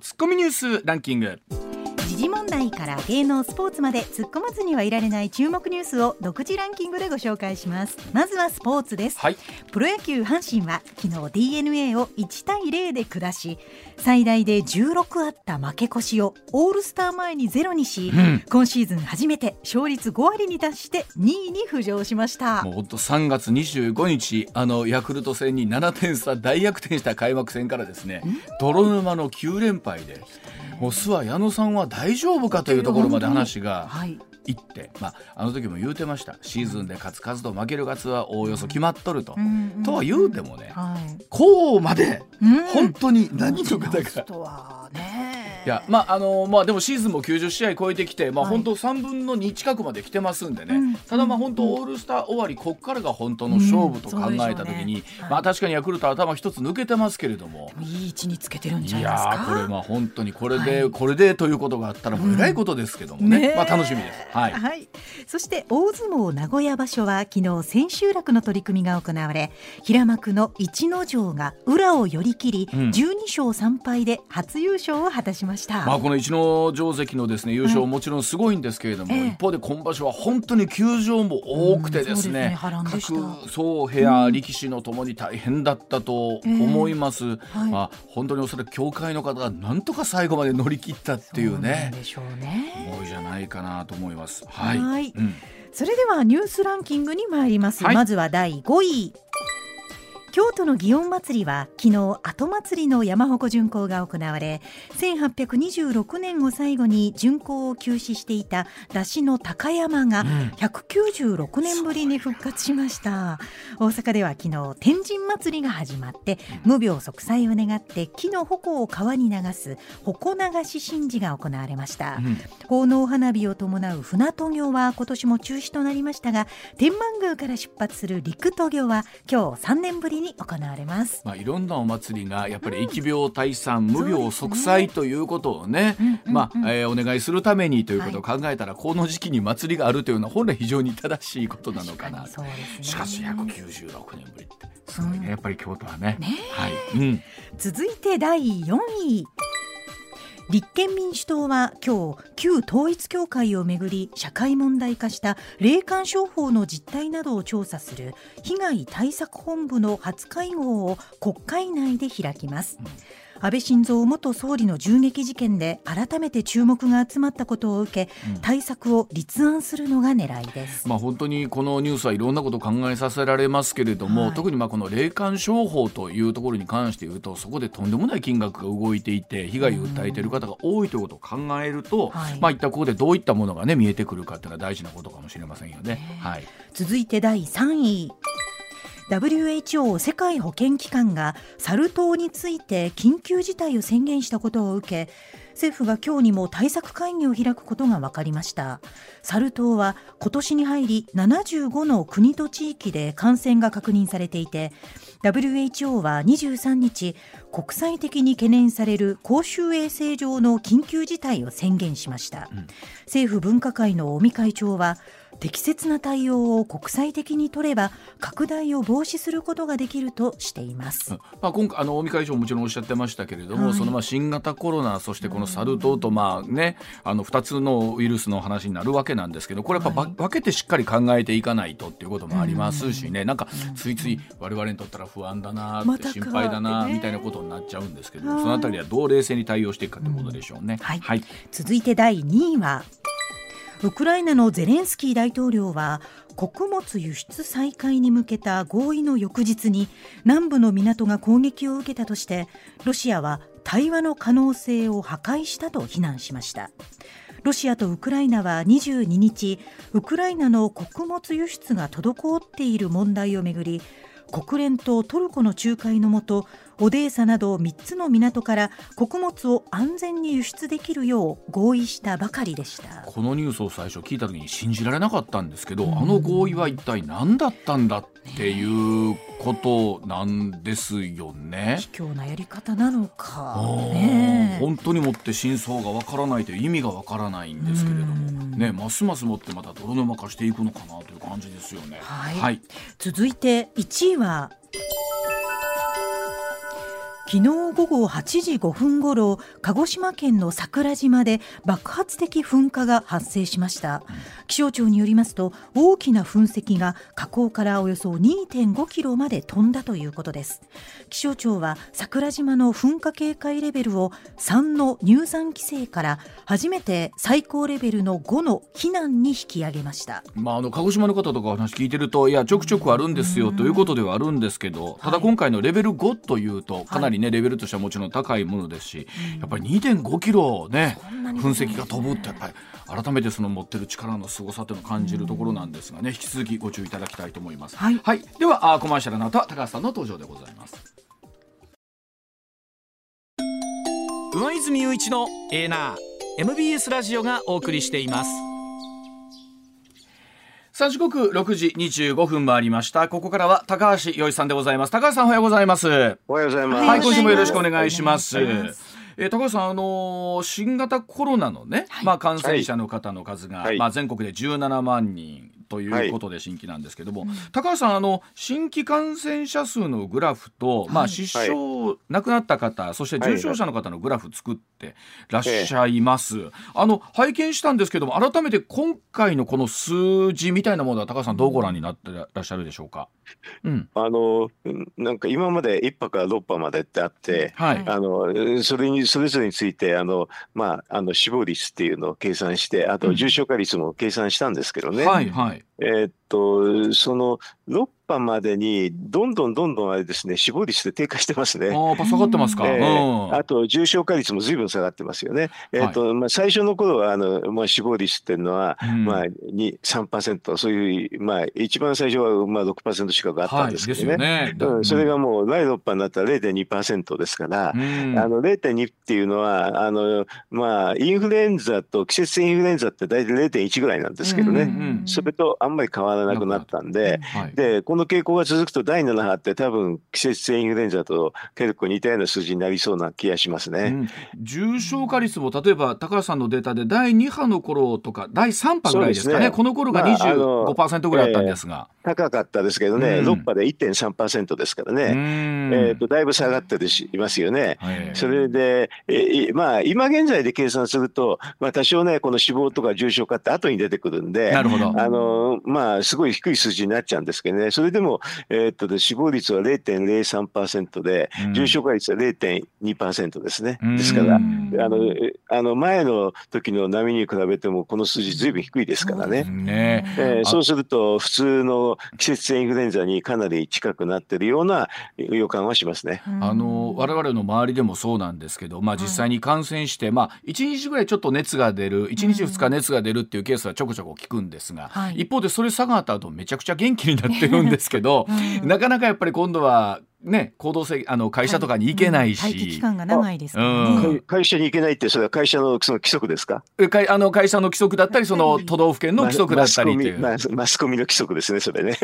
ツッコミニュースランキング。時事問題から芸能スポーツまで突っ込まずにはいられない注目ニュースを独自ランキングでご紹介します。まずはスポーツです、はい。プロ野球阪神は昨日 DNA を1対0で下し最大で16あった負け越しをオールスター前にゼロにし、ん。今シーズン初めて勝率5割に達して2位に浮上しました。もうほんと3月25日あのヤクルト戦に7点差大逆転した開幕戦からですね泥沼の9連敗でもう諏訪矢野さんは大丈夫かというところまで話がはい。行って、まあ、あの時も言うてました。シーズンで勝つ数と負ける数はおおよそ決まっとると。うんとは言うてもねはい。こうまでうん。本当に何の方が。とはねいやまああのまあでもシーズンも90試合超えてきて、まあ、はい。本当3分の2近くまで来てますんでね、うんただまあ本当オールスター終わりこっからが本当の勝負と考えた時に、うんねはいまあ確かにヤクルト頭一つ抜けてますけれども。いい位置につけてるんじゃいないですか？やーこれまあ本当にこれで、はい。これでということがあったらもうえらいことですけどもね,、ねえ。まあ楽しみです。はい。はい、そして大相撲名古屋場所は昨日千秋楽の取り組みが行われ平幕の逸ノ城が裏を寄り切り、うん。12勝3敗で初優勝を果たしました、まあこの逸ノ城関のですね優勝もちろんすごいんですけれども、ええ。一方で今場所は本当に休場も多くてですね,、うんそうですね各そう部屋、力士のともに大変だったと思います、はい。まあ本当におそらく協会の方がなんとか最後まで乗り切ったっていうそうでしょうね。思いじゃないかなと思います。はい、はい。うん。それではニュースランキングに参ります、はい。まずは第5位京都の祇園祭りは昨日後祭りの山鉾巡行が行われ1826年を最後に巡行を休止していた出汁の高山が196年ぶりに復活しました。大阪では昨日天神祭りが始まって無病息災を願って木の鉾を川に流す鉾流し神事が行われました、うん。奉納花火を伴う船渡御は今年も中止となりましたが天満宮から出発する陸渡御は今日3年ぶりに行われます。まあ、いろんなお祭りがやっぱり疫病退散、無病息災ということをね、うんまあえーお願いするためにということを考えたら、この時期に祭りがあるというのは本来非常に正しいことなのかな。とそうですね。しかし196年ぶりって。すごいねやっぱり京都はね。ねはい、うん、続いて第4位立憲民主党は今日旧統一教会をめぐり社会問題化した霊感商法の実態などを調査する被害対策本部の初会合を国会内で開きます、安倍晋三元総理の銃撃事件で改めて注目が集まったことを受け、対策を立案するのが狙いです、まあ、本当にこのニュースはいろんなことを考えさせられますけれども、はい。特にまあこの霊感商法というところに関して言うとそこでとんでもない金額が動いていて被害を訴えている方が多いということを考えると、はい。まあ、一体ここでどういったものが、ね、見えてくるかっていうのは大事なことかもしれませんよね。はい。続いて第3位 WHO 世界保健機関がサル痘について緊急事態を宣言したことを受け政府が今日にも対策会議を開くことが分かりました。サル痘は今年に入り75の国と地域で感染が確認されていて WHO は23日国際的に懸念される公衆衛生上の緊急事態を宣言しました、政府分科会の尾身会長は適切な対応を国際的に取れば拡大を防止することができるとしています。まあ、今回あの尾身会長ももちろんおっしゃってましたけれども、はい。そのまあ新型コロナそしてこのサル痘とまあ、ね、あの2つのウイルスの話になるわけなんですけどこれやっぱば、はい。分けてしっかり考えていかないとっていうこともありますしね、なんかついつい我々にとったら不安だなったて心配だなみたいなことになっちゃうんですけど、はいそのあたりはどう冷静に対応していくかということでしょうね。はいはい続いて第2位はウクライナのゼレンスキー大統領は穀物輸出再開に向けた合意の翌日に南部の港が攻撃を受けたとしてロシアは対話の可能性を破壊したと非難しました。ロシアとウクライナは22日ウクライナの穀物輸出が滞っている問題をめぐり国連とトルコの仲介のもとオデーサなど3つの港から穀物を安全に輸出できるよう合意したばかりでした。このニュースを最初聞いた時に信じられなかったんですけど、あの合意は一体何だったんだっていうことなんですよね。卑怯なやり方なのか。ねえ。本当にもって真相がわからないという意味がわからないんですけれども、ね、ますますもってまた泥沼化していくのかなという感じですよね。はい。はい、続いて1位は昨日午後8時5分ごろ鹿児島県の桜島で爆発的噴火が発生しました。気象庁によりますと大きな噴石が火口からおよそ2.5キロまで飛んだということです。気象庁は桜島の噴火警戒レベルを3の入山規制から初めて最高レベルの5の避難に引き上げました。まあ、あの鹿児島の方とかお話聞いてるといやちょくちょくあるんですよということではあるんですけどただ今回のレベル5というとかなりねレベルとしてはもちろん高いものですしやっぱり2.5キロね噴石が飛ぶってやっぱり改めてその持ってる力の凄さというのを感じるところなんですがね引き続きご注意いただきたいと思います。はい。ではあコマーシャルの後は高橋さんの登場でございます。上泉雄一のエーナー MBS ラジオがお送りしていますさあ時刻6時25分回りました。ここからは高橋洋一さんでございます。高橋さんおはようございます。はおはようございます。い今週もよろしくお願いします。えー高橋さん、あのー新型コロナのね、まあ、感染者の方の数が、はい。まあ、全国で17万人ということで新規なんですけども、高橋さんあの新規感染者数のグラフと、まあ、失傷、亡くなった方そして重症者の方のグラフ作ってらっしゃいます、あの拝見したんですけども改めて今回のこの数字みたいなものは高橋さんどうご覧になってらっしゃるでしょうか、うん。あのうんなんか今まで1波から6波までってあって、はい、あのそれにそれぞれについてあの、まあ、あの死亡率っていうのを計算して、あと重症化率も計算したんですけどね、はいはいえーっとその6波までにどんどんどんどんあれですね死亡率って低下してますね。あ下がってますか、えうん。ーあと重症化率もずいぶん下がってますよね。えーっとまあ、最初の頃はあの、まあ、死亡率っていうのは、うん。まあ、2 3%そういう、まあ、一番最初はまあ6%近くあったんですけどね。はい、ね。うん、それがもう第6波になったら0.2%ですから、うん。あの0.2っていうのはあの、まあ、インフルエンザと季節性インフルエンザって大体0.1ぐらいなんですけどね、うんうんそれとあんまり変わらなくなったんで、はい、でこの傾向が続くと第7波って多分季節性インフルエンザと結構似たような数字になりそうな気がしますね。うん。重症化率も例えば高橋さんのデータで第2波の頃とか第3波ぐらいですかね。ね。この頃がまああの25%ぐらいあったんですが、高かったですけどね、うん。6波で1.3%ですからうね、ん。えー、とだいぶ下がっていますよね。はいそれで、えいまあ、今現在で計算すると、まあ、多少ね、この死亡とか重症化って後に出てくるんで、なるほど。あのまあ、すごい低い数字になっちゃうんですけどね、それでも、えーっとで死亡率は0.03%でうん、重症化率は0.2%ですね。うん。ですから、あうんのえあの前の時の波に比べても、この数字、ずいぶん低いですからね。ね。あえーそうすると、普通の季節性インフルエンザにかなり近くなってるような予感はしますね。あの我々の周りでもそうなんですけど、まあ、実際に感染して、まあ、1日ぐらいちょっと熱が出る1日2日熱が出るっていうケースはちょこちょこ聞くんですが、はい。一方でそれ下がった後めちゃくちゃ元気になってるんですけど、なかなかやっぱり今度は、ね、行動制あの会社とかに行けないし。待機期間が長いですからうんね。会会社に行けないって、それは会社のその規則ですか？え会あの会社の規則だったりその都道府県の規則だったりっていう。マスコミママスコミの規則ですね、それね。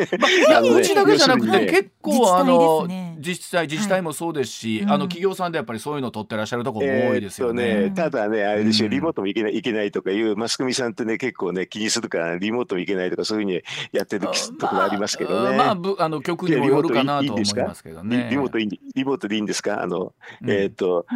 まねうちだけじゃなくて、要するにね結構あの自治体自治体もそうですし、はいあの企業さんでやっぱりそういうの取ってらっしゃるところも多いですよね。えーっとただね、あれですよ、うんリモートも行けない行けないとかいう、マスコミさんってね、結構ね、気にするから、リモートも行けないとか、そういうふうにやってるところありますけどね。まあ、ぶあの局にもよるかなと思いますけどね。リリモートいいリモートでいいんですか？あの、うん。えーっと、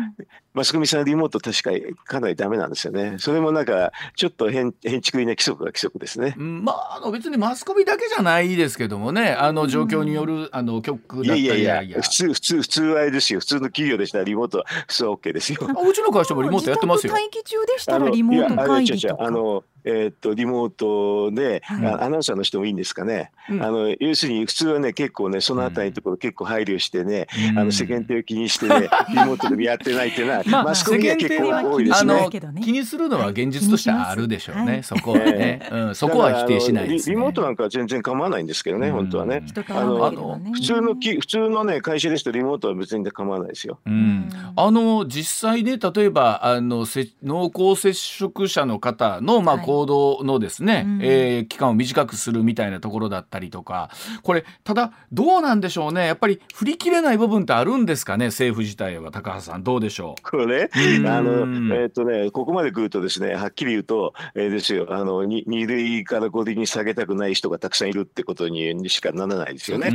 マスコミさんリモート確かかなりダメなんですよね。それもなんか、ちょっと変、変築な規則が規則ですね。うんまあ、あの別にマスコミだけじゃないですけどもね、あの状況による、あの局いだったやいやいや、り普通、普通、普通はあれですよ。普通の企業でしたらリモートは普通は OK ですよ。あうちの会社もリモートやってますよ。自宅待機中でしたらリモート会議とか。あの、えーっと、リモートで、はいあアナウンサーの人もいいんですかね。うんあの、要するに、普通はね、結構ね、そのあたりのところ結構配慮してね、うんあの、世間体を気にしてね、リモートでもやってないっていうのは、まあマスコミには結構多いであすね。のけどね。気にするのは現実としてはあるでしょうね、はい。そこはね、うん、そこは否定しないです、ね。リリモートなんかは全然構わないんですけどね、うん。本当はね。人と会わなければね普通のき、普通のね、会社ですとリモートは別に構わないですよ。うん、あの実際ね例えばあのせ濃厚接触者の方の、まあ、はい。行動のですね、うん。えー期間を短くするみたいなところだったりとか。これただどうなんでしょうね。やっぱり振り切れない部分ってあるんですかね政府自体は。高橋さんどうでしょうこれ、うんあの、えっ、とね、ここまで来るとですね、はっきり言うと、えーですよ、あの、に二類から五類に下げたくない人がたくさんいるってことにしかならないですよね。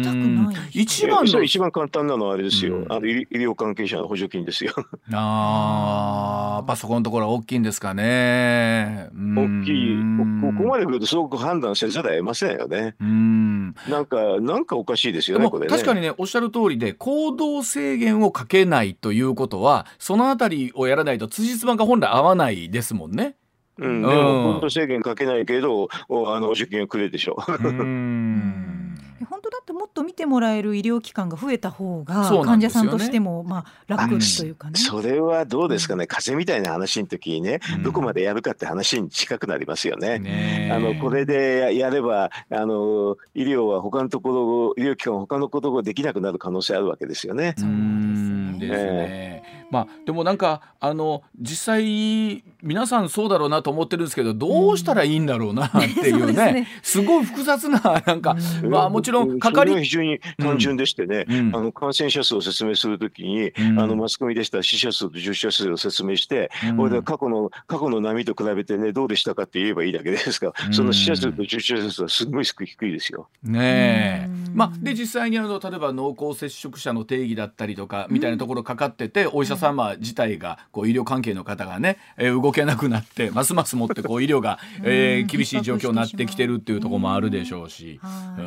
一番の一番簡単なのはあれですよ、うんあの医医療関係者の補助金ですよ。あーやっぱそこのところは大きいんですかね。大きい、こここまで。で来るとすごく判断せざるを得ませんよね。うん。なんか、なんかおかしいですよね、これね。確かにねおっしゃる通りで行動制限をかけないということはそのあたりをやらないと辻褄が本来合わないですもんね。うん、でうんも、行動制限かけないけど、おあの、補助金をくれるでしょう。うん 本当だってもっと見てもらえる医療機関が増えた方がそうな患者さんとしてもまあ楽というかね。それはどうですかね、風邪みたいな話の時にね、うんどこまでやるかって話に近くなりますよね。ねえあのこれでややればあの医療は他のところ医療機関は他のことができなくなる可能性あるわけですよね。そうなんですね。ですね。まあでもなんかあの実際皆さんそうだろうなと思ってるんですけどどうしたらいいんだろうなっていうね, そうですね。すごい複雑ななんか、まあもちろんかかり非常に単純でしてね、うん。あの感染者数を説明するときに、うん。あのマスコミでしたら死者数と重症者数を説明して、うん。これで過去の過去の波と比べてねどうでしたかって言えばいいだけですが、うん。その死者数と重症者数はすごい低いですよ。ねえ。うん。まあで実際にあの例えば濃厚接触者の定義だったりとかみたいなところかかってて、お医者様自体がこう医療関係の方がね、えー動けなくなってますますもってこう医療が、えー厳しい状況になってきてるっていうところもあるでしょうし、はい。う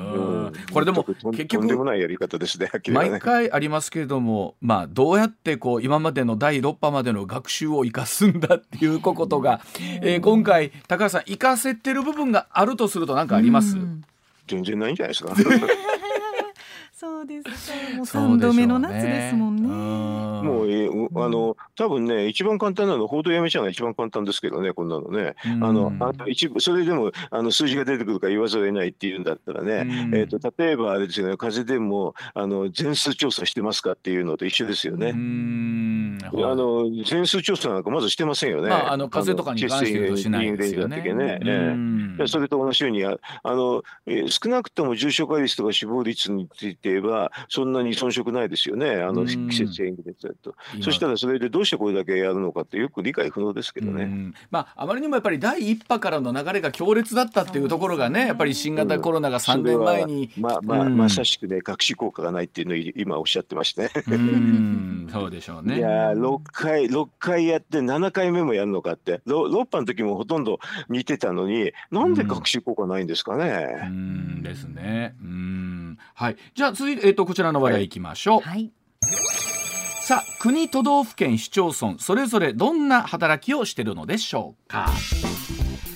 ん。これでも結とんでも局ないやり方ですね。はっきり言わね。毎回ありますけれども、まあ、どうやってこう今までの第6波までの学習を生かすんだっていうことが、えー今回高橋さん生かせてる部分があるとすると何かあります、うん。全然ないんじゃないですか。そうですか。もう三度目の夏ですもんね。うんもう、えあの、多分ね、一番簡単なの、報道やめちゃうのが一番簡単ですけどね、こんなのね。あの、あと一部、それでも、あの、数字が出てくるから言わざるを得ないっていうんだったらね、うんえっ、と、例えばあれですよね、風邪でも、あの、全数調査してますかっていうのと一緒ですようね。んあの、全数調査なんかまずしてませんよね。まああの風邪とかに関して言うとしないですよねね。ええうんでそれと同じようにああの、えー少なくとも重症化率とか死亡率については、そんなに遜色ないですよね、あのうん季節性インフルエンザだと。今そしたらそれでどうしてこれだけやるのかってよく理解不能ですけどね。うんまああまりにもやっぱり第一波からの流れが強烈だったっていうところがねやっぱり新型コロナが3年前に、まあまあ、うんまさしくね、隠し効果がないっていうのを今おっしゃってましてね。うんそうでしょうね。いやー6回、6回やって7回目もやるのかって、6, 6波の時もほとんど似てたのに、なんで隠し効果ないんですかね。うんですね。うんはい。じゃあ続いて、えっとこちらの話題いきましょう。はい。さあ国都道府県市町村それぞれどんな働きをしているのでしょうか？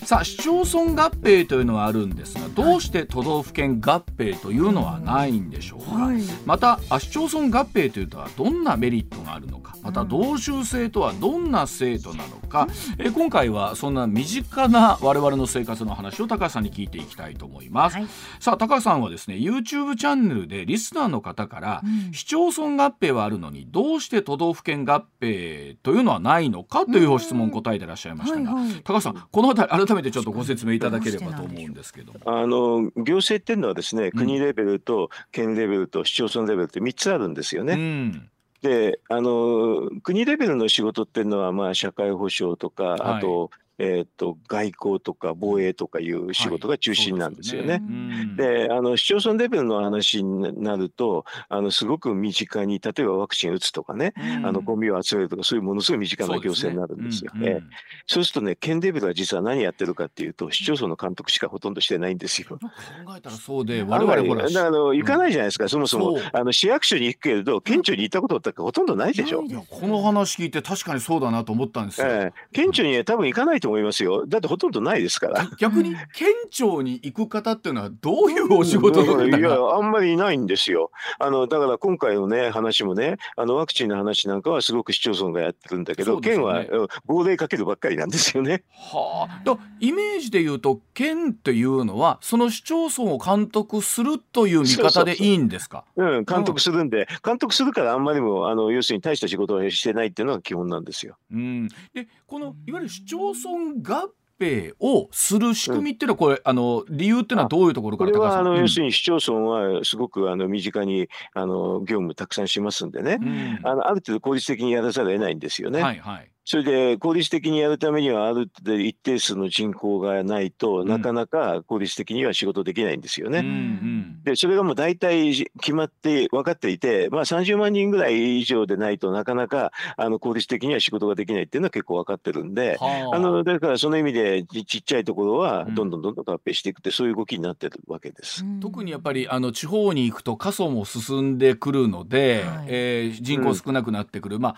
さあ市町村合併というのはあるんですがどうして都道府県合併というのはないんでしょうか、はい。またあ市町村合併というのはどんなメリットがあるのか？また同州制とはどんな制度なのか、え今回はそんな身近な我々の生活の話を高橋さんに聞いていきたいと思います、はい。さあ高橋さんはですね YouTube チャンネルでリスナーの方から、うん。市町村合併はあるのにどうして都道府県合併というのはないのか？というご質問を答えていらっしゃいましたが、はいはい。高橋さんこの辺り改めてちょっとご説明いただければと思うんですけども。あの行政っていうのはですね、国レベルと県レベルと市町村レベルって3つあるんですよね。うんであの国レベルの仕事っていうのは、まあ、社会保障とか、はいあと,、えー、と外交とか防衛とかいう仕事が中心なんですよね。はいそうですね。であの市町村レベルの話になるとあのすごく身近に例えばワクチン打つとかね、うん。あのゴミを集めるとかそういうものすごい身近な行政になるんですよ。ええ。そうするとね県レベルは実は何やってるかっていうと市町村の監督しかほとんどしてないんですよ。考えたらそうで我々ほらあの行かないじゃないですか、そもそも。そう。あの市役所に行くけれど県庁に行ったことってほとんどないでしょ。いやこの話聞いて確かにそうだなと思ったんですよ。ええ。県庁には多分行かないと思いますよ。だってほとんどないですから。逆に県庁に行く方っていうのはどういうお仕事の方いやがあんまりいないんですよ。あのだから今回のね話もねあのワクチンの話なんかはすごく市町村がやってるんだけど、ね県はうん号令かけるばっかりなんですよね。はあ、だイメージで言うと県っていうのはその市町村を監督するという見方でいいんですか？うん、監督するんで、監督するからあんまりもあの要するに大した仕事をしてないっていうのが基本なんですよ。うん、でこのいわゆる市町村合併をする仕組みっていうのはこれ、あの理由っていうのはどういうところからこれはあの、要するに市町村はすごくあの身近にあの業務たくさんしますんでね、うんあのある程度効率的にやらざるを得ないんですよね。はいはい。それで効率的にやるためにはある程度一定数の人口がないと、ん。なかなか効率的には仕事できないんですよね。うんうんでそれがもう大体決まって分かっていて、まあ、30万人ぐらい以上でないとなかなかあの効率的には仕事ができないっていうのは結構分かってるんで。はあ。あのだからその意味でちちっちゃいところはうん。どんどんどんどん合併していくってそういう動きになってるわけです。特にやっぱりあの地方に行くと過疎も進んでくるので、はい。えー人口少なくなってくる、ま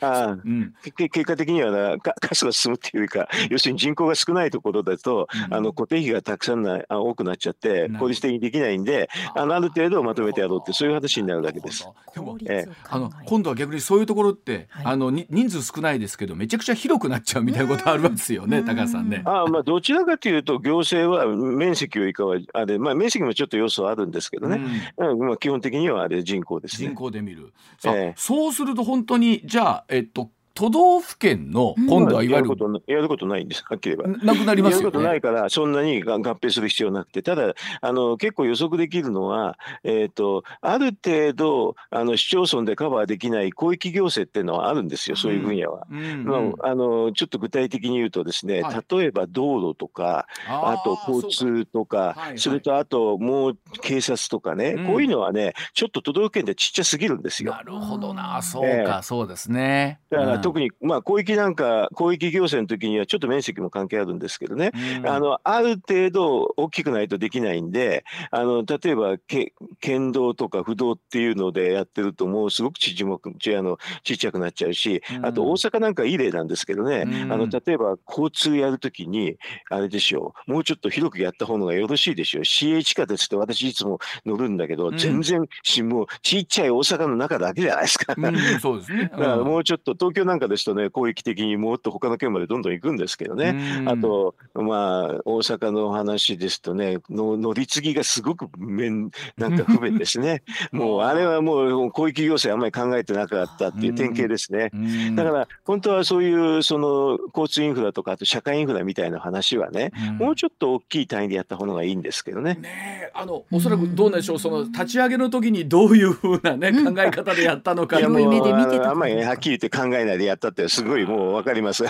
あ、ああ。うん、け結果的にはなか 数が進むっていうか要するに人口が少ないところだと、うん。あの固定費がたくさんなあ多くなっちゃって効率的にできないんであのある程度まとめてやろうってそういう話になるだけです。でもええ。あの今度は逆にそういうところって、はい。あのに人数少ないですけどめちゃくちゃ広くなっちゃうみたいなことありますよね、うん。高橋さんね。ああまあどちらかというと行政は面積よりかはあれ、まあ、面積もちょっと要素はあるんですけどね、うん。うんまあ、基本的にはあれ人口です人ね。口で見る。さあ、ええ。そうすると本当にじゃあえっと都道府県の今度はいわゆるやることなやることないんです。はっきり言えば。なくなりますよやることなね。いから、そんなにが合併する必要なくて、ただ、あの結構予測できるのは、えーと、ある程度あの、市町村でカバーできない広域行政っていうのはあるんですよ、そういう分野は。うんうん。まあ、あのちょっと具体的に言うとですね、はい。例えば道路とか、あと交通とか、はいはい。それとあともう警察とかね、うん。こういうのはね、ちょっと都道府県でちっちゃすぎるんですよ。なるほどな、そうえか、そうですね。だからうん特に、まあ、広域なんか、広域行政の時にはちょっと面積も関係あるんですけどね、うん。あのある程度大きくないとできないんで、あの例えばけ県道とか不動っていうのでやってると、もうすごくちもくちあのちっちゃくなっちゃうし、うん。あと大阪なんかいい例なんですけどね、うん。あの例えば交通やるときに、あれでしょう、もうちょっと広くやった方がよろしいでしょう、CA 地下鉄って私、いつも乗るんだけど、うん。全然し、もうちっちゃい大阪の中だけじゃないですか。うん、そうですね。だからもうちょっと東京なんかですとね、広域的にもっと他の県までどんどん行くんですけどね。うん。あと、まあ、大阪の話ですとね、の乗り継ぎがすごく面なんか不便ですね。もう、あれはもう、広域行政あんまり考えてなかったっていう典型ですね。うん。だから、本当はそういう、その、交通インフラとか、あと社会インフラみたいな話はね、うん。もうちょっと大きい単位でやった方がいいんですけどね。ねえあのおそらくどうなんでしょう。その立ち上げの時にどういうふうなね考え方でやったのかいや広い目で見てたもうあのあんまりねはっきり言って考えないでやったってすごいもうわかります。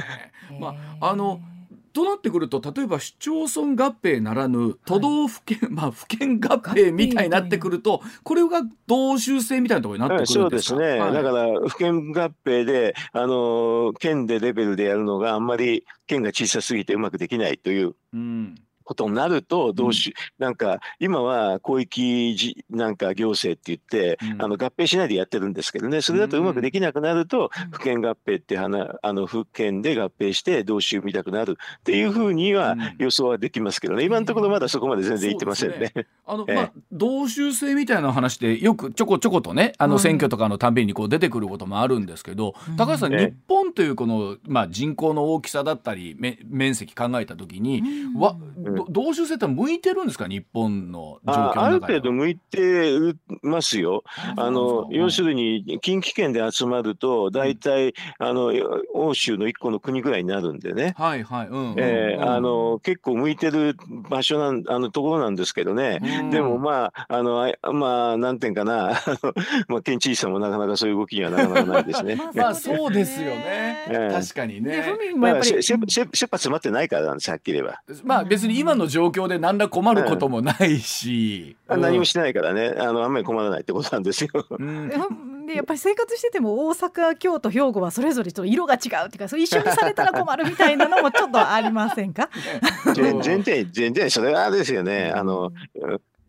まああのとなってくると例えば市町村合併ならぬ都道府県、まあ府県合併みたいになってくるとこれが同州制みたいなところになってくそるでか？うんですすね、はい。だから府県合併で、あの県でレベルでやるのがあんまり県が小さすぎてうまくできないという。うんことになると、どうし、なんか今は広域じなんか行政って言って、うん。あの合併しないでやってるんですけどね、それだとうまくできなくなると、府県合併って話あの府県で合併して同州見たくなるっていうふうにはうん。予想はできますけどね、今のところまだそこまで全然いってませんね。あの、ええ。まあ同州制みたいな話でよくちょこちょことねあのはい選挙とかのたんびにこう出てくることもあるんですけど、うん。高橋さん、ええ。日本というこの、まあ、人口の大きさだったりめ面積考えた時に、うん。わど同州制って向いてるんですか？日本の状況の中では。あある程度向いてますよ。あの要するに近畿圏で集まると大体、あの欧州の一個の国ぐらいになるんでね。はいはい、うんうんうん。えーあの結構向いてる場所なんあのところなんですけどね、うん。でもまああのあまあなんていうかな。まあ、県知事さんもなかなかそういう動きにはなかなかないですね。まあ そうですよね、ええ。確かにでね府民もやっぱ詰まってないからなんですはっきり言えば。まあ別に今の状況で何ら困ることもないし、あ何もしてないからね。あのあんまり困らないってことなんですよ。うん。でやっぱり生活してても大阪京都兵庫はそれぞれちょっと色が違うっていうかそう一緒にされたら困るみたいなのもちょっとありませんか？全全然全然それはあれですよね。あの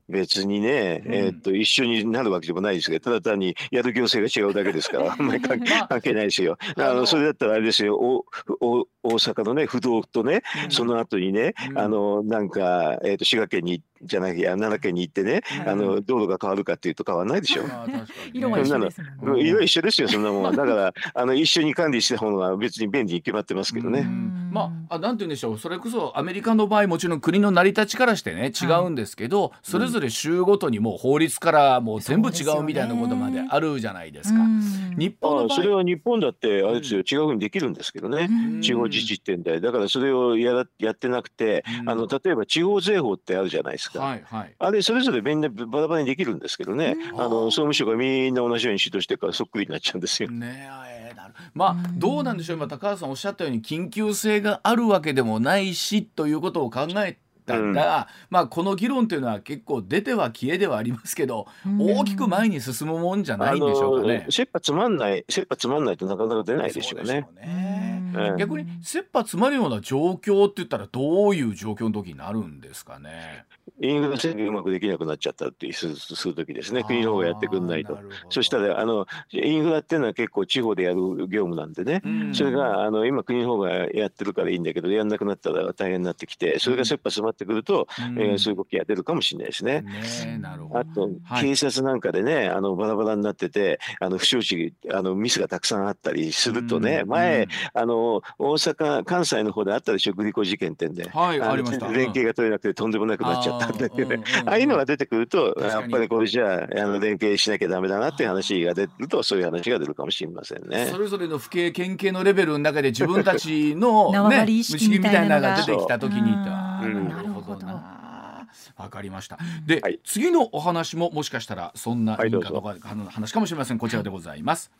別にね、うん。えーっと一緒になるわけでもないですけど、ただ単にやる行政が違うだけですから、あんまり関係ないですよ。あのそれだったらあれですよ、おお大阪のね、不動とね、うん。その後にね、うん。あのなんか、えーっと滋賀県にじゃなきゃ奈良県に行ってね、うん。あの道路が変わるかっていうと変わらないでしょ。まあ確かにね。色は一緒ですもんね。うん色一緒ですよ、そんなもんは。だから、あの一緒に管理した方が別に便利に決まってますけどね。うん。まあ、あなんて言うんでしょう。それこそアメリカの場合もちろん国の成り立ちからしてね違うんですけど、それぞれ州ごとにもう法律からもう全部違うみたいなことまであるじゃないですか。日本の場合あそれは日本だってあれですよ、違うふうにできるんですけどね、うん。地方自治ってんでだからそれをやらやってなくて、うん。あの例えば地方税法ってあるじゃないですか。はいはい。あれそれぞれみんなバラバラにできるんですけどね、うんあの総務省がみんな同じように指導してからそっくりになっちゃうんですよ。ねえなる。まあどうなんでしょう。今高橋さんおっしゃったように緊急性があるわけでもないしということを考えたら、まあこの議論というのは結構出ては消えではありますけど、大きく前に進むもんじゃないんでしょうかね。切羽つまんない切羽つまんないとなかなか出ないでしょうね。逆に切羽詰まるような状況って言ったらどういう状況の時になるんですかね？インフラ整備うまくできなくなっちゃったっていうすする時ですね。国の方がやってくんないと。そしたらあのインフラっていうのは結構地方でやる業務なんでね、うん。それがあの今国の方がやってるからいいんだけどやんなくなったら大変になってきてそれが切羽詰まってくると、うん。えーそういう動きが出るかもしれないですね。ねえなるほど。あと、はい。警察なんかでねあのバラバラになっててあの不祥事あのミスがたくさんあったりするとね、うん。前、あの大阪関西の方であったでしょグリコ事件ってんで。はいありました。連携が取れなくてとんでもなくなっちゃったんだけど、あああいうのが出てくると、やっぱりこれじゃああ。の連携しなきゃダメだなっていう話が出るとそういう話が出るかもしれませんねそ。れぞれの府警県警のレベルの中で自分たちのねり意識みたいなのが不思議みたいなのが出てきた時になるほどな。わかりました。で、はい次のお話ももしかしたらそんなはいいいかどうかの話かもしれません。こちらでございます。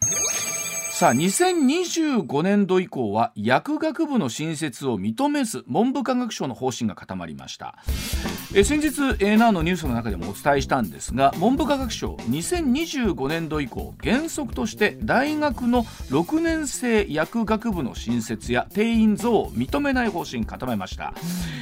さあ2025年度以降は薬学部の新設を認めず文部科学省の方針が固まりました。え先日 A ナのニュースの中でもお伝えしたんですが文部科学省2025年度以降原則として大学の6年生薬学部の新設や定員増を認めない方針固めました。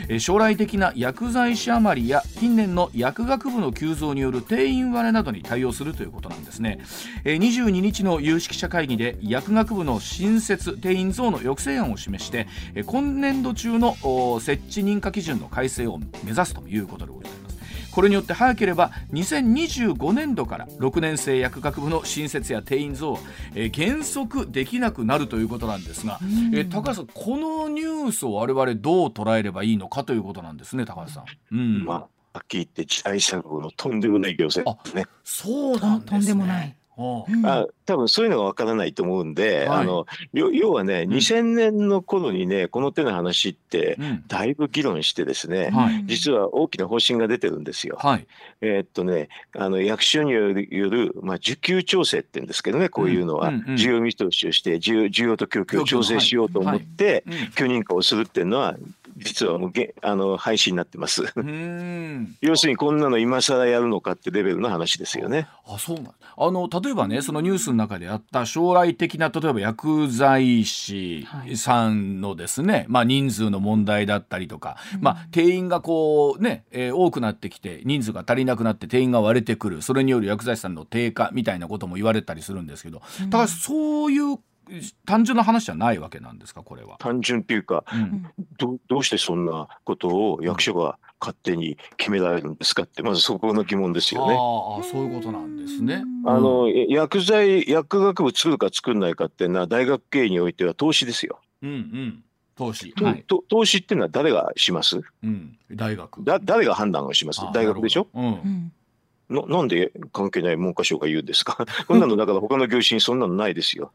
え将来的な薬剤師余りや近年の薬学部の急増による定員割れなどに対応するということなんですね。え22日の有識者会議で薬学部の新設定員増の抑制案を示してえ今年度中のお設置認可基準の改正を目指すということでございますこれによって早ければ2025年度から6年生薬学部の新設や定員増をえー原則できなくなるということなんですが、えー高橋さんこのニュースを我々どう捉えればいいのかということなんですね高橋さん。うん、まあはっきり言って時代錯誤のとんでもない行政ですね。そうなんですね。とんでもない。あ多分そういうのがわからないと思うんで、はい。あのよ要はね、ん。2000年の頃にねこの手の話ってうん。だいぶ議論してですね、はい。実は大きな方針が出てるんですよ。はい。えーっとね、あの役所によるまあ、需給調整って言うんですけどね、こういうのは、うんうんうん需要見通しをして需要、需要と供給を調整しようと思って、うん。許認可をするっていうのは、実はもうげあの廃止になってます。うーん。要するに、こんなの今更やるのかってレベルの話ですよね。あそうなんあの例えばねそのニュースの中であった将来的な例えば薬剤師さんのですね、まあ、人数の問題だったりとか、まあ、定員がこうね、えー多くなってきて人数が足りなくなって定員が割れてくるそれによる薬剤師さんの低下みたいなことも言われたりするんですけど、だからそういう単純な話じゃないわけなんですかこれは。単純っていうか、うん。どどうしてそんなことを役所が勝手に決められるんですかって、まずそこの疑問ですよね。ああそういうことなんですね。あのえ薬剤薬学部作るか作んないかっていうのは大学経営においては投資ですよ。うんうん。投資、とはい。と投資っていうのは誰がします？うん、大学。だ誰が判断をします？大学でしょ？うんななんで関係ない文科省が言うんですか？こんなのだから他の業種にそんなのないですよ。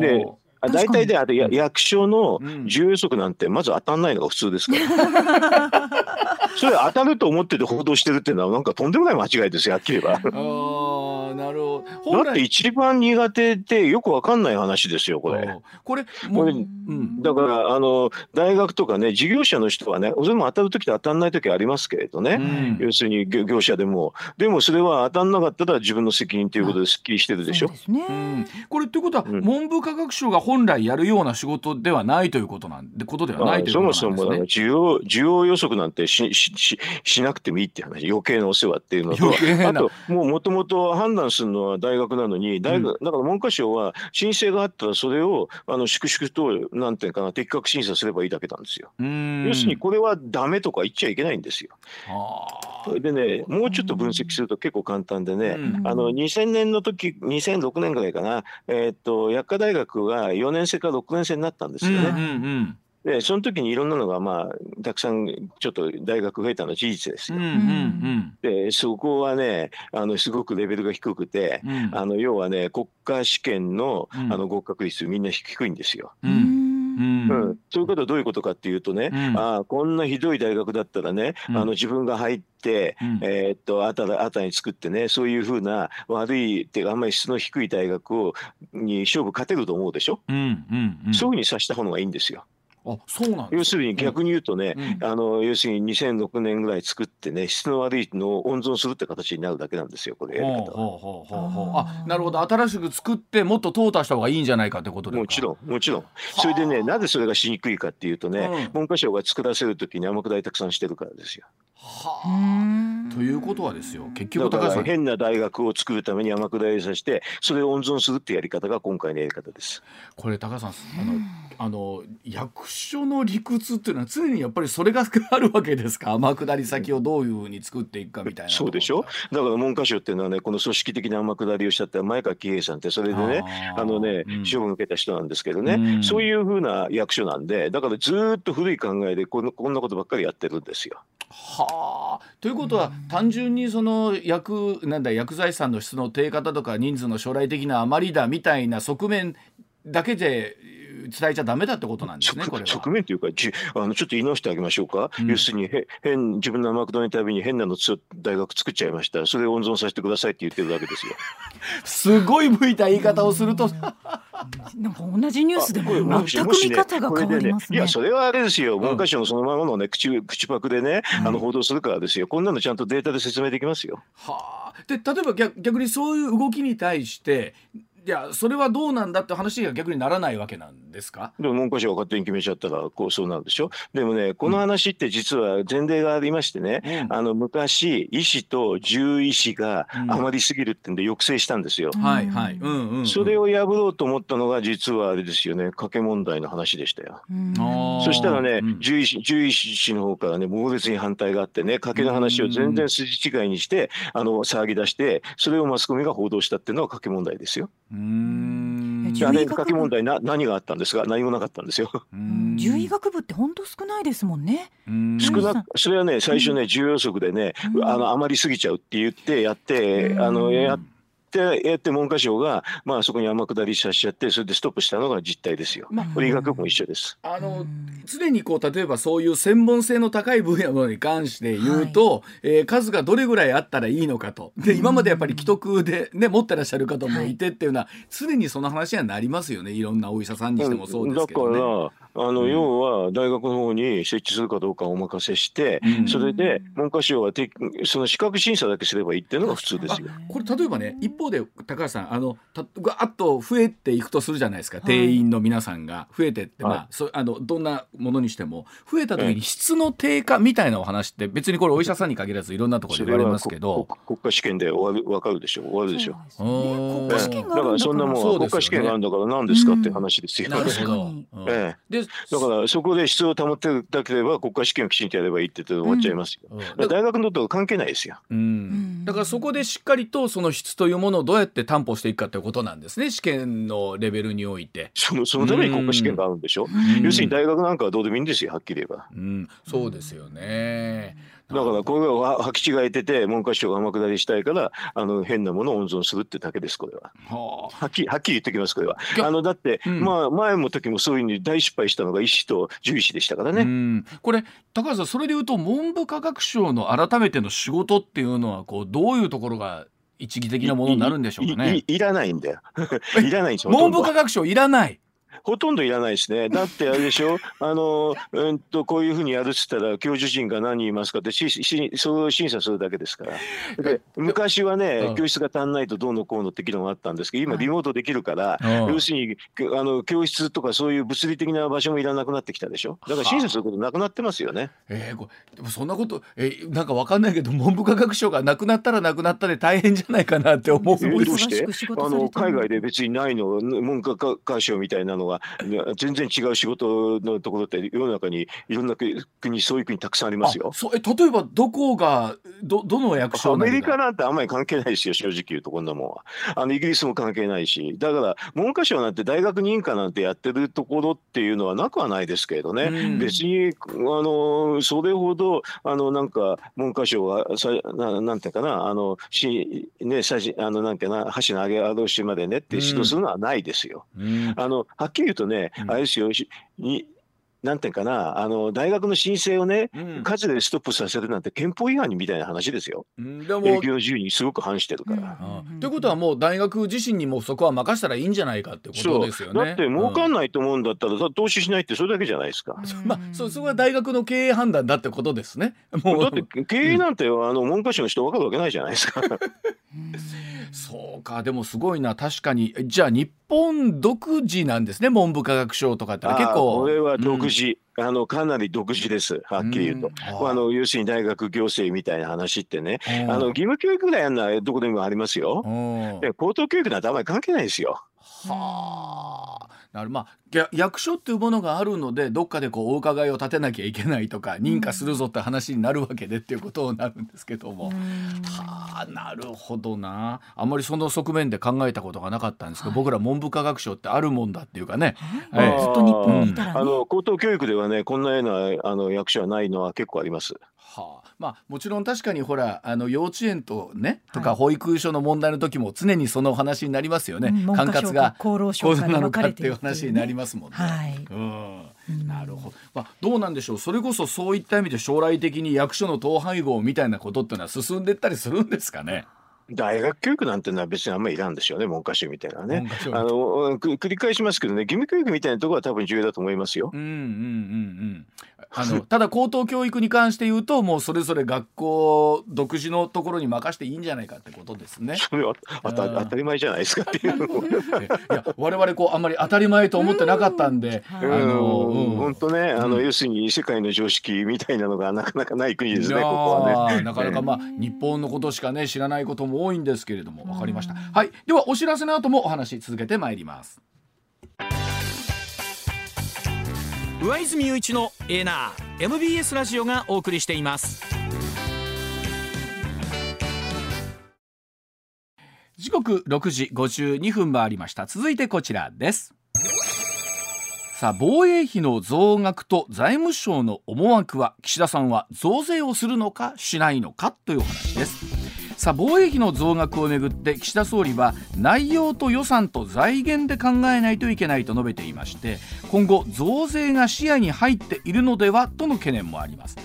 で大体であれ役所のうん。需要予測なんてまず当たんないのが普通ですから。それ当たると思ってて報道してるっていうのはなんかとんでもない間違いですよはっきり言えば。あーなるほど。だって一番苦手ってよくわかんない話ですよこれ。これもう、これうん、だからあの大学とかね事業者の人はねそれも当たる時と当たんない時ありますけれどね、うん。要するに業業者でも。でもそれは当たんなかったら自分の責任ということですっきりしてるでしょ。そう。ですね。うん、これってことは、うん。文部科学省が本来やるような仕事ではないということなんでことではないというそもことなんですね。そもあの需要需要予測なんてししししなくてもいいって話。余計なお世話っていうのと余計な。あともうもともと判断するのは大学なのに大学、だから文科省は申請があったらそれをあの粛々となんていうかな適格審査すればいいだけなんですよ。うん。要するにこれはダメとか言っちゃいけないんですよ。あ。でねもうちょっと分析すると結構簡単でね、うん。あの2000年の時2006年ぐらいかな、えーっと薬科大学が4年生から6年生になったんですよね。ーうんうんでその時にいろんなのがまあたくさんちょっと大学増えたのは事実ですよ。うんうんでそこはねあのすごくレベルが低くて、うんうんあの要はね国家試験の,、うんあの合格率みんな低いんですよ。ううんうん。うん。そういうことはどういうことかっていうとね、うん。ああこんなひどい大学だったらね、うん。あの自分が入って、うん。えーっとあたらあたに作ってねそういうふうな悪いっていうかあんまり質の低い大学をに勝負勝てると思うでしょ、うんうんうん。そういうふうにさした方がいいんですよ。あそうなんです要するに逆に言うとね、うん。あの要するに2006年ぐらい作ってね質の悪いのを温存するって形になるだけなんですよこれやり方は。あなるほど。新しく作ってもっと淘汰した方がいいんじゃないかってことですか。もちろんもちろん。それでねなぜそれがしにくいかっていうとね、うん。文科省が作らせる時に天下りたくさんしてるからですよ。はうん。あということはですよ結局高橋さん。変な大学を作るために天下りさせてそれを温存するってやり方が今回のやり方です。これ高橋さんあのあの役所の理屈っていうのは常にやっぱりそれがあるわけですか？天下り先をどういうふうに作っていくかみたいなそうでしょ？だから文科省っていうのはねこの組織的な天下りをしたって前川喜平さんってそれでねあのね、うん。処分を受けた人なんですけどね、うん。そういうふうな役所なんでだからずーっと古い考えでこのこんなことばっかりやってるんですよ。はあ。ということは単純にその薬なんだ薬剤師さんの質の低下だとか人数の将来的な余りだみたいな側面だけで伝えちゃダメだってことなんですねこれは。側面というかじあのちょっと言い直してあげましょうか、うん。要するにへ変自分の天下りのために変なのつ大学作っちゃいました。それを温存させてくださいって言ってるだけですよ。すごい向いた言い方をすると。なんか同じニュースでも全く見方が変わりますね。いやそれはあれですよ。ん。文科省のそのままのね口口パクでね、あの報道するからですよ。こんなのちゃんとデータで説明できますよ。はあ。で例えば逆逆にそういう動きに対していやそれはどうなんだって話が逆にならないわけなんですか？でも文科省が勝手に決めちゃったらこうそうなるでしょ？でもねこの話って実は前例がありましてね、うん。あの昔医師と獣医師がうん。余りすぎるってんで抑制したんですよ。はいはい。うんうん、うん、それを破ろうと思ったのが実はあれですよね。賭け問題の話でしたよ。うん。そしたらね、うん。獣医師獣医師の方からね猛烈に反対があってね賭けの話を全然筋違いにしてあの騒ぎ出してそれをマスコミが報道したっていうのは賭け問題ですよ。うーんあれ獣医学部賭け問題な何があったんですか？何もなかったんですよ。うん。獣医学部って本当少ないですもんね。うん。少うん。なそれはね最初ね重要則でね、うん。あの余りすぎちゃうって言ってやって、うん。あのやってやって文科省がまあそこに天下りさせちゃってそれでストップしたのが実態ですよ。まあこれ医学部も一緒です。あのうん。常にこう例えばそういう専門性の高い分野のものに関して言うと、えー数がどれぐらいあったらいいのかと。で今までやっぱり既得で、ね、持ってらっしゃる方もいてっていうのは、常にその話にはなりますよね。いろんなお医者さんにしてもそうですけどね。だからあの、うん。要は大学の方に設置するかどうかお任せして、うん。それで文科省はてその資格審査だけすればいいっていうのが普通ですよ。これ例えばね一方で高橋さんあのたガーッと増えていくとするじゃないですか、い。定員の皆さんが。増えてって、はい。まあそあのどんなものにしても。増えた時ええに質の低下みたいなお話って別にこれお医者さんに限らずいろんなところで言われますけど。こ国家試験で終わるわかるでしょ。終わるでしょ。そう国家試験があだから。るんだからそんなもん国家試験があるんだから何ですかっていう話ですよ。なるほど。ええ。でだからそこで質を保ってるだければ国家試験をきちんとやればいいって言って終わっちゃいますよ。うん大学のと関係ないですよ。うんだからそこでしっかりとその質というものをどうやって担保していくかということなんですね試験のレベルにおいて。そのそのために国家試験があるんでしょ？うん要するに大学なんかはどうでもいいんですよはっきり言えば。うん、そうですよね。だからこれは履き違えてて文科省が天下りしたいからあの変なものを温存するってだけですこれは。はっきりはっきり言ってきますこれは。あのだって、うんまあ前も時もそういうふうに大失敗したのが医師と獣医師でしたからね。うん、これ高橋さんそれでいうと文部科学省の改めての仕事っていうのはこうどういうところが一義的なものになるんでしょうかいね。いらないんだよ。いらないんですよ。ほと文部科学省いらない。ほとんどいらないですね。だってあれでしょ、あの、うんと、こういうふうにやるっつったら、教授陣が何人いますかってしし、それを審査するだけですから。で昔はね、うん教室が足んないとどうのこうのって議論があったんですけど、今、リモートできるから、うん要するにあの教室とかそういう物理的な場所もいらなくなってきたでしょ？だから審査することなくなってますよね。えーこでもそんなこと、えーなんかわかんないけど文部科学省がなくなったらなくなったで大変じゃないかなって思う。えどうして？あの海外で別にないの？文科科学省みたいなの？のが 全然違う仕事のところって世の中にいろんな国そういう国たくさんありますよ。そうえ例えばどこがどどの役所アメリカなんてあんまり関係ないですよ正直言うとこんなもんは。あのイギリスも関係ないしだから文科省なんて大学認可なんてやってるところっていうのはなくはないですけれどね、うん、別にあのそれほどあのなんか文科省はさななんていうかなあのしねさじあのなんていうかな箸の上げ下ろしまでねって指導するのはないですよ。うん、あのはっきり言うとね、あれですよになんていうかな、あの大学の申請をね、うん、数でストップさせるなんて憲法違反みたいな話ですよ。うん、でも営業自由にすごく反してるから。と、うん、いうことは、もう大学自身にもそこは任せたらいいんじゃないかってことですよね。だって儲かんないと思うんだったら、投資しないってそれだけじゃないですか。まあ、そそこは大学の経営判断だってことですね。もう。だって経営なんて、あの文科省の人分かるわけないじゃないですか。そうかでもすごいな。確かに。じゃあ日本独自なんですね文部科学省とかって結構。これは独自、うん、あのかなり独自です。はっきり言うと、うん、あの要するに大学行政みたいな話ってね、うん、あの義務教育ぐらいやるのはどこでもありますよ、で高等教育なんてあんまり関係ないですよはあ。なる。まあ役所っていうものがあるのでどっかでこうお伺いを立てなきゃいけないとか認可するぞって話になるわけでっていうことになるんですけども、はあなるほどな。あんまりその側面で考えたことがなかったんですけど、はい、僕ら文部科学省ってあるもんだっていうかね、はい、ずっと日本にいたら、ね、あの高等教育ではねこんなようなあの役所はないのは結構あります。はあ、まあもちろん確かにほらあの幼稚園とねとか保育所の問題の時も常にその話になりますよね、うん、管轄が厚労省なのかっていう話になりますもんね。はい、うん。なるほど、まあ、どうなんでしょう。それこそそういった意味で将来的に役所の統廃合みたいなことっていうのは進んでいったりするんですかね？大学教育なんてのは別にあんまりいらんでしょうね、文科省みたいなね。あの繰り返しますけどね、義務教育みたいなところは多分重要だと思いますよ。うんうんうんうん。あのただ高等教育に関して言うともうそれぞれ学校独自のところに任していいんじゃないかってことですね。それは当たり前じゃないですかっていうの いや我々こうあんまり当たり前と思ってなかったんで、あの本当ねあの、要するに世界の常識みたいなのがなかなかない国ですねここはね。なかなかまあ日本のことしかね知らないことも多いんですけれどもわかりました。はい。ではお知らせの後もお話続けてまいります。上泉雄一のエナー MBS ラジオがお送りしています。時刻6時52分回りました。続いてこちらです。さあ防衛費の増額と財務省の思惑は岸田さんは増税をするのかしないのかというお話ですさあ防衛費の増額をめぐって岸田総理は内容と予算と財源で考えないといけないと述べていまして今後増税が視野に入っているのではとの懸念もあります。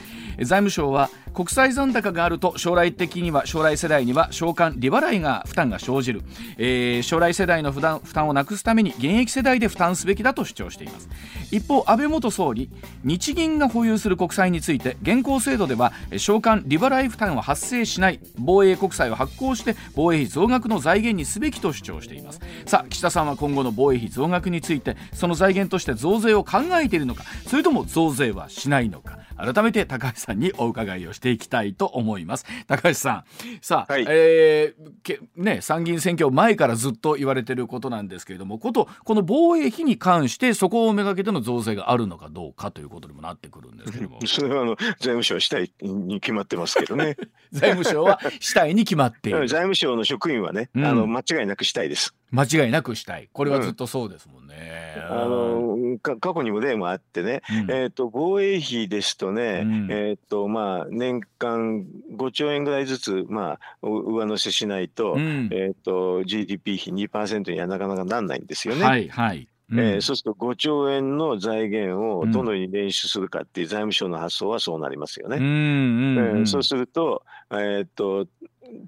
財務省は国際残高があると将来的には将来世代には償還利払いが負担が生じる、えー、将来世代の負担負担をなくすために現役世代で負担すべきだと主張しています。一方安倍元総理日銀が保有する国債について現行制度では償還利払い負担は発生しない防衛国債を発行して防衛費増額の財源にすべきと主張しています。さあ岸田さんは今後の防衛費増額についてその財源として増税を考えているのかそれとも増税はしないのか。改めて高橋さんにお伺いをしていきたいと思います。高橋さんさあ、はい、えー、ね参議院選挙前からずっと言われていることなんですけれどもことこの防衛費に関してそこをめがけての増税があるのかどうかということにもなってくるんですけども。それはあの財務省はしたいに決まってますけどね。財務省はしたいに決まっている。財務省の職員はね、うん、あの間違いなくしたいです間違いなくしたい。これはずっとそうですもんね、うん、あの過去にも例もあってね、うん、えっ、ー、と防衛費ですとね、うん、えっ、ー、とまあ年間5兆円ぐらいずつまあ上乗せしないと、えっ、ー、と GDP 比2%にはなかなかなんないんですよね。はいはい。うん、えー、そうすると5兆円の財源をどのように捻出するかっていう財務省の発想はそうなりますよね。うんうんうん、えー、そうすると,、えー、っと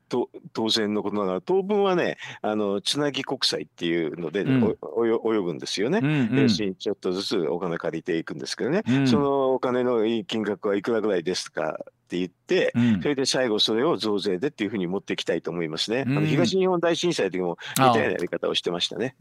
と当然のことながら当分はねあのつなぎ国債っていうので、うん、及ぶんですよね。うんうん、ちょっとずつお金借りていくんですけどね、うん、そのお金の金額はいくらぐらいですかって言って、うん、それで最後それを増税でっていうふうに持っていきたいと思いますね。うん、あの東日本大震災の時も似たようなやり方をしてましたね。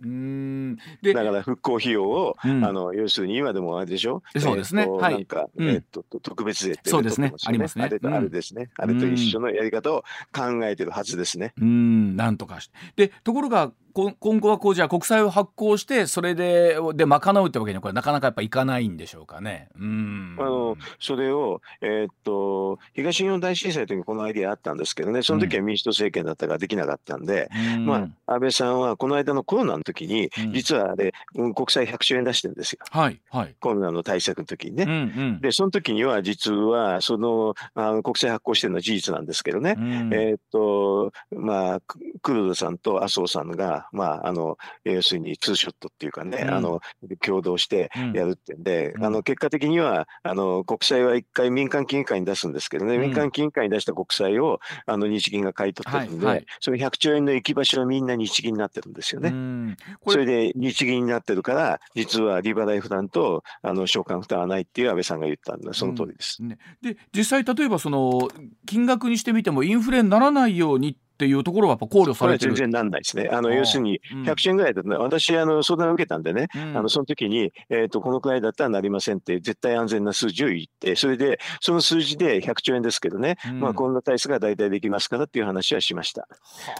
だから復興費用を、うん、あの要するに今でもあれでしょ？そうですね。はい、なんか、えー、っと特別税って、そうですね。ありますね。あれとあれですね。あれと一緒のやり方を考えてるはずですね。うん、なんとかして。でところが今後はこうじゃあ国債を発行してそれでで賄うってわけにはこれなかなかやっぱいかないんでしょうかね。うん。あのそれを、えー、っと東日本大震災の時にこのアイディアあったんですけどね。その時は民主党政権だったからできなかったんで、うん、まあ、安倍さんはこの間のコロナの時に、実はあれ、うん、国債100兆円出してるんですよ、はいはい、コロナの対策の時にね。うんうん、でその時には実はそのあの国債発行してるのは事実なんですけどね、うん、えー、っとまあ黒田さんと麻生さんが、まあ、あの要するにツーショットっていうかね、あの共同してやるってんで、あの結果的にはあの国債は一回民間金融会に出すんですけどね、民間金融会に出した国債をあの日銀が買い取ってるんで、はいはい、その100兆円の行き場所はみんな日銀になってるんですよね。それで日銀になってるから、実は利払い負担とあの償還負担はないっていう安倍さんが言ったんで、その通りです。うんね、で実際例えばその金額にしてみてもインフレにならないようにっていうところはやっぱ考慮されてる。全然なんないですね。あの要するに100兆円ぐらいだと、ね、私あの相談を受けたんでね、うん、あのその時に、えーと、このくらいだったらなりませんって絶対安全な数字を言ってそれでその数字で100兆円ですけどね、うん、まあ、こんな体質が大体できますからっていう話はしました。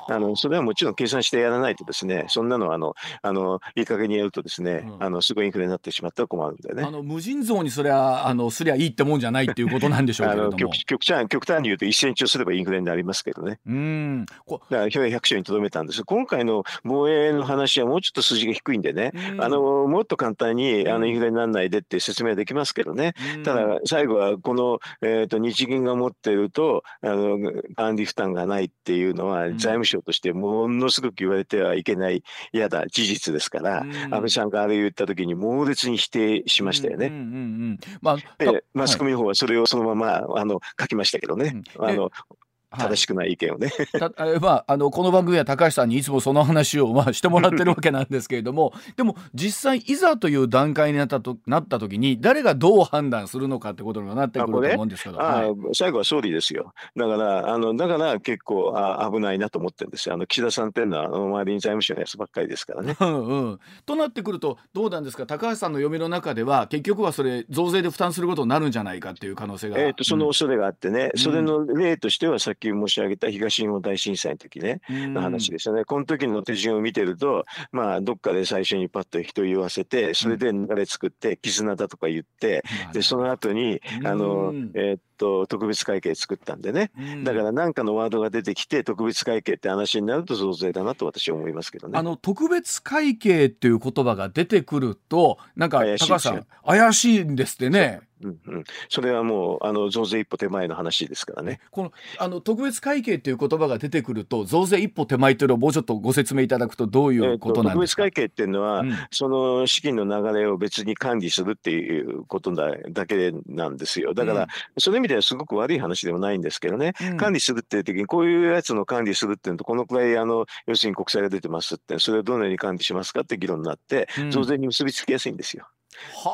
あ。のそれはもちろん計算してやらないとですねそんなのあのあのいい加減にやるとですね、うん、あのすごいインフレになってしまったら困るんでね。あの無尽蔵にそれはあのすりゃいいってもんじゃないっていうことなんでしょうけれども。極極端極端に言うと1センチをすればインフレになりますけどね。うんこだから100兆にとどめたんです今回の防衛の話はもうちょっと数字が低いんでね、あのもっと簡単にあのインフレにならないでって説明できますけどね、ただ最後はこの、えーと、日銀が持ってるとあの管理負担がないっていうのは財務省としてものすごく言われてはいけない嫌だ事実ですから、安倍さんがあれ言った時に猛烈に否定しましたよね。まあ、マスコミの方はそれをそのままあの書きましたけどね。あの正しくない意見をね、はい、まあ、あのこの番組は高橋さんにいつもその話を、まあ、してもらってるわけなんですけれども でも実際いざという段階になったとなった時に誰がどう判断するのかってことになってくると思うんですけど、はい、最後は総理ですよ。だからあのだから結構あ危ないなと思ってるんですよ。あの岸田さんっていうのは周りに財務省のやつばっかりですからね。うんうん、となってくるとどうなんですか？高橋さんの読みの中では結局はそれ増税で負担することになるんじゃないかっていう可能性が。えーと、その恐れがあってね、うん、それの例としてはさっき申し上げた東日本大震災の時ね、の話ですよね。この時の手順を見てると、まあ、どっかで最初にパッと人言わせて、それで流れ作って、絆だとか言って、で、その後に、あの、えー、っと、特別会計作ったんでね。だから何かのワードが出てきて、特別会計って話になると増税だなと私は思いますけどね。あの、特別会計っていう言葉が出てくると、なんか、高橋さん、怪しいんですってね。うんうん、それはもうあの増税一歩手前の話ですからね。このあの特別会計という言葉が出てくると増税一歩手前というのをもうちょっとご説明いただくとどういうことなんですか、えー、特別会計っていうのは、うん、その資金の流れを別に管理するっていうことだだけなんですよ。だから、うん、その意味ではすごく悪い話でもないんですけどね、うん、管理するっていう時にこういうやつの管理するっていうのとこのくらいあの要するに国債が出てますってそれをどのように管理しますかって議論になって増税に結びつきやすいんですよ。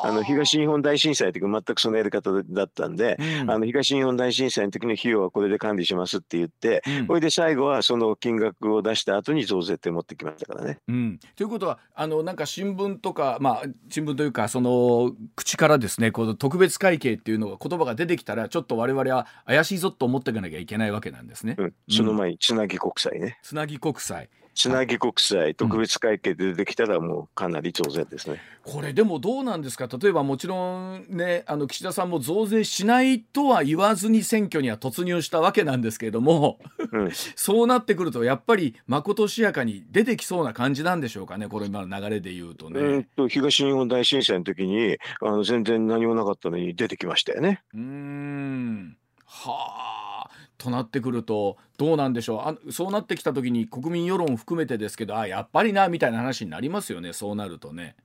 あ。の東日本大震災の時全くそのやり方だったんで、うん、あの東日本大震災の時の費用はこれで管理しますって言って、うん、これで最後はその金額を出した後に増税って持ってきましたからね。うん、ということはあのなんか新聞とか、まあ、新聞というかその口からですねこの特別会計っていうのが言葉が出てきたらちょっと我々は怪しいぞと思っていかなきゃいけないわけなんですね。その前につなぎ国債ね。つなぎ国債つなぎ国債、特別会計で出てきたら、もうかなり増税ですね、うん、これ、でもどうなんですか、例えばもちろんね、あの岸田さんも増税しないとは言わずに選挙には突入したわけなんですけれども、うん、そうなってくると、やっぱりまことしやかに出てきそうな感じなんでしょうかね、これ、今の流れで言うとね。えー、と東日本大震災の時にあの全然何もなかったのに出てきましたよね。うん。はあとなってくるとどうなんでしょう。あそうなってきた時に国民世論含めてですけどあやっぱりなみたいな話になりますよねそうなるとね。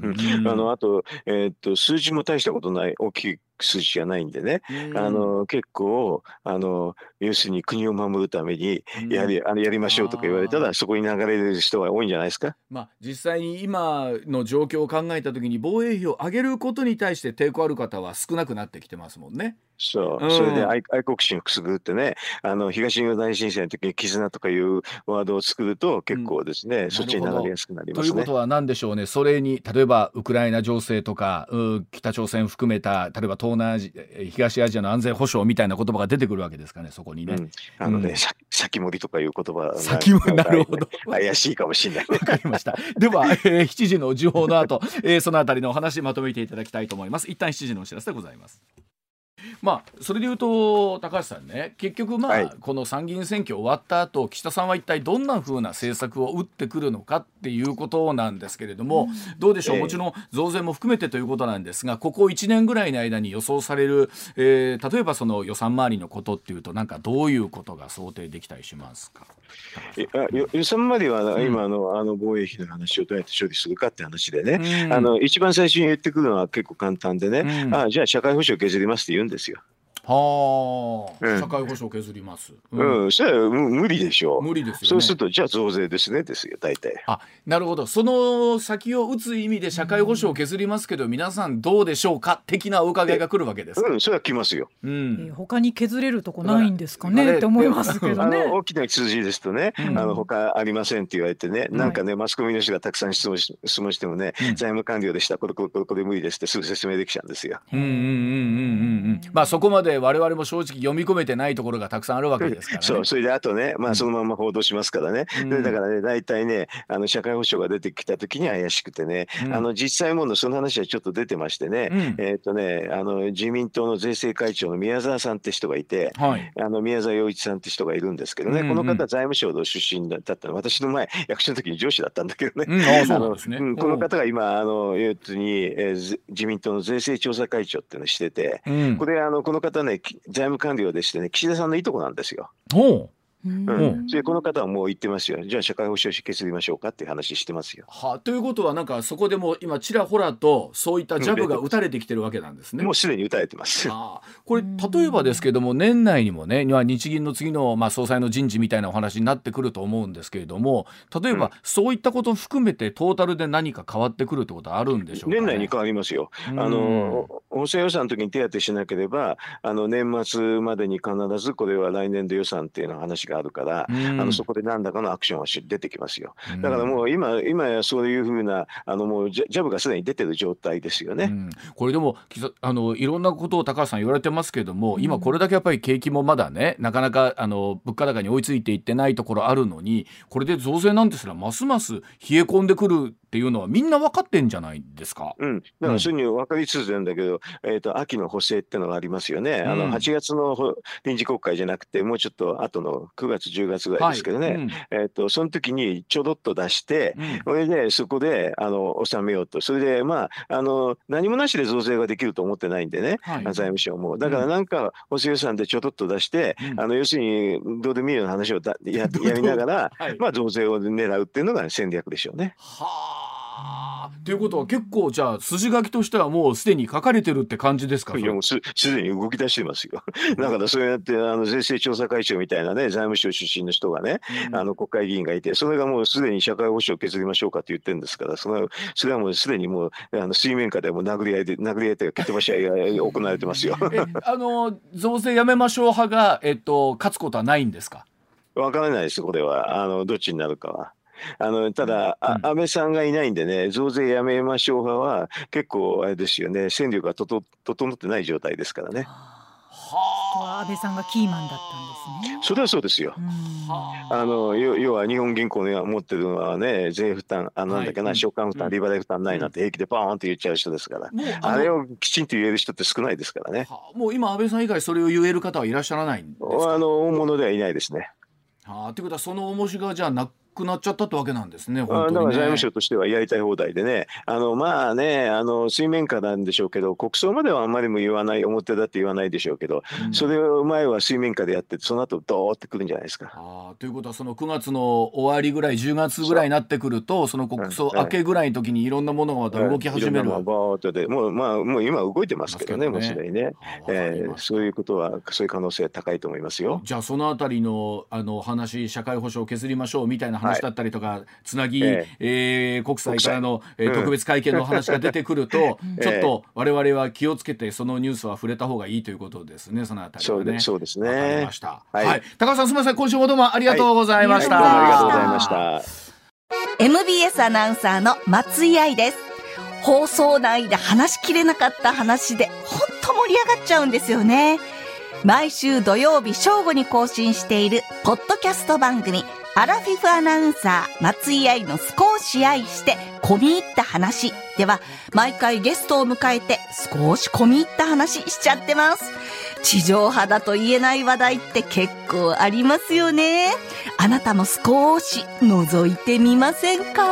うん、あのあと,、えー、っと数字も大したことない大きい数字がないんでね、あの結構あの要するに国を守るためにやり,、あのやりましょうとか言われたらそこに流れる人が多いんじゃないですか、まあ、実際に今の状況を考えた時に防衛費を上げることに対して抵抗ある方は少なくなってきてますもんね。そう、うん、それで愛愛国心をくすぐってねあの東日本大震災の時に絆とかいうワードを作ると結構ですね、うん、そっちに流れやすくなりますね。ということは何でしょうね。それに例えばウクライナ情勢とか北朝鮮含めた例えば東南アジ東アジアの安全保障みたいな言葉が出てくるわけですかねそこにね。うん、あのね、先盛りとかいう言葉先盛りなるほど怪しいかもしれない。わかりました。では、えー、7時の時報の後、えー、そのあたりのお話まとめていただきたいと思います。一旦7時のお知らせでございます。まあ、それでいうと高橋さんね結局まあ、はい、この参議院選挙終わった後岸田さんは一体どんなふうな政策を打ってくるのかっていうことなんですけれども、うん、どうでしょう、もちろん増税も含めてということなんですがここ1年ぐらいの間に予想される、えー、例えばその予算回りのことっていうとなんかどういうことが想定できたりしますか？予算までは今の,、あの防衛費の話をどうやって処理するかって話でね、うん、あの一番最初に言ってくるのは結構簡単でね、うん、あじゃあ社会保障削りますって言うんですよ。はあ、うん、社会保障削ります。うん、うん、それは無理でしょう。無理です、ね、そうすると、じゃあ増税ですね、ですよ、大体。あ、なるほど。その先を打つ意味で社会保障を削りますけど、皆さんどうでしょうか的なお伺いが来るわけですうん、それは来ますよ。うん。他に削れるとこないんですかねって思いますけどね。大きな数字ですとね、うん、あの他ありませんって言われてね、なんかね、マスコミの人がたくさん質問し質問してもね、財務官僚でした、これこれこれこれ無理ですってすぐ説明できちゃうんですよ。うんうんうんうんうんうん。まあそこまで我々も正直読み込めてないところがたくさんあるわけですから、ね、そうそれであとね、まあ、そのまま報道しますからね、うん、だからね大体ねあの社会保障が出てきた時に怪しくてね、うん、あの実際ものその話はちょっと出てましてね、うん、えっ、ー、とねあの自民党の税制会長の宮沢さんって人がいて、はい、あの宮沢洋一さんって人がいるんですけどね、うんうん、この方財務省の出身だったの私の前役所の時に上司だったんだけどね、あのこの方が今あの要するに、えー、自民党の税制調査会長っていうのをしてて、これあのこの方ね財務官僚でしてね岸田さんのいとこなんですよ。おうん、でこの方はもう言ってますよじゃあ社会保障費削りましょうかっていう話してますよ。はあ、ということはなんかそこでも今ちらほらとそういったジャブが打たれてきてるわけなんですね。もうすでに打たれてます。はあ、これ例えばですけども年内にもね日銀の次のまあ総裁の人事みたいなお話になってくると思うんですけれども例えばそういったことを含めてトータルで何か変わってくるってことはあるんでしょうか、ね、年内に変わりますよ。あの補正予算の時に手当てしなければあの年末までに必ずこれは来年度予算っていうの話があるから。あのそこで何らかのアクションは出てきますよ。だからもう今今やそういうふうなあのもうジャブがすでに出てる状態ですよね。これでもあのいろんなことを高橋さん言われてますけれども、今これだけやっぱり景気もまだねなかなかあの物価高に追いついていってないところあるのにこれで増税なんですらますます冷え込んでくるっていうのはみんな分かってんじゃないですか。うん、だからそういうに分かりつつなんだけど、うん、えっ、と秋の補正ってのがありますよね。あの8月の臨時国会じゃなくてもうちょっと後の9月10月ぐらいですけどね。はいうん、えっ、とその時にちょろっと出して、それでそこであの収めようと。それでまああの何もなしで増税ができると思ってないんでね、はい、財務省も。だからなんか補正予算でちょろっと出して、あの要するにどうでもいいような話をだや やりながら、はい、まあ増税を狙うっていうのが戦略でしょうね。はあ。ということは結構じゃあ筋書きとしてはもうすでに書かれてるって感じですか？いやもうす すでに動き出してますよ。だからそうやってあの税制調査会長みたいなね財務省出身の人がね、うん、あの国会議員がいてそれがもうすでに社会保障を削りましょうかって言ってるんですからそれはそれはもうすでにもうあの水面下でも殴り合いで殴り合いというか蹴飛ばし合いが行われてますよ。あの増税やめましょう派が、えっと、勝つことはないんですか？わからないです、これは。あのどっちになるかは。あのただ、うん、安倍さんがいないんでね、増税やめましょう派は、結構あれですよね、戦力がとと整ってない状態ですからね。はあ、安倍さんがキーマンだったんですね。それはそうですよ。あ。の要は日本銀行の持ってるのはね税負担あなんだっけな、はい、償還負担、利払い負担ないなんて平気でパーンって言っちゃう人ですから、あれをきちんと言える人って少ないですからね。もう今安倍さん以外それを言える方はいらっしゃらないんですか？あの大物ではいないですね。はあ、ということはその重しがじゃあなくなっちゃったってわけなんですね。本当に、ね、財務省としてはやりたい放題でね、あのまあね、あの水面下なんでしょうけど、国葬まではあんまりも言わない、表だって言わないでしょうけど、うん、それを前は水面下でやって、その後ドーってくるんじゃないですか。あということは、その9月の終わりぐらい、10月ぐらいになってくると、その国葬明けぐらいの時にいろんなものがまた動き始める。はい、もうまあもう今動いてますけどね、もうすでにね、えー、そういうことはそういう可能性高いと思いますよ。じゃあそのあたりのあの話、社会保障を削りましょうみたいな話だったりとか、はいつなぎ、えー、えー、国際からの、えー、特別会見の話が出てくると、ちょっと我々は気をつけてそのニュースは触れた方がいいということですねそのあたりはね。そうですね。わかりました、はい、はい、高橋さんすみません。今週もどうもありがとうございました、はい、ありがとうございました。MBS アナウンサーの松井愛です。放送内で話しきれなかった話で本当盛り上がっちゃうんですよね毎週土曜日正午に更新しているポッドキャスト番組アラフィフアナウンサー松井愛の少し愛して込み入った話では毎回ゲストを迎えて少し込み入った話しちゃってます。地上波だと言えない話題って結構ありますよね。あなたも少し覗いてみませんか？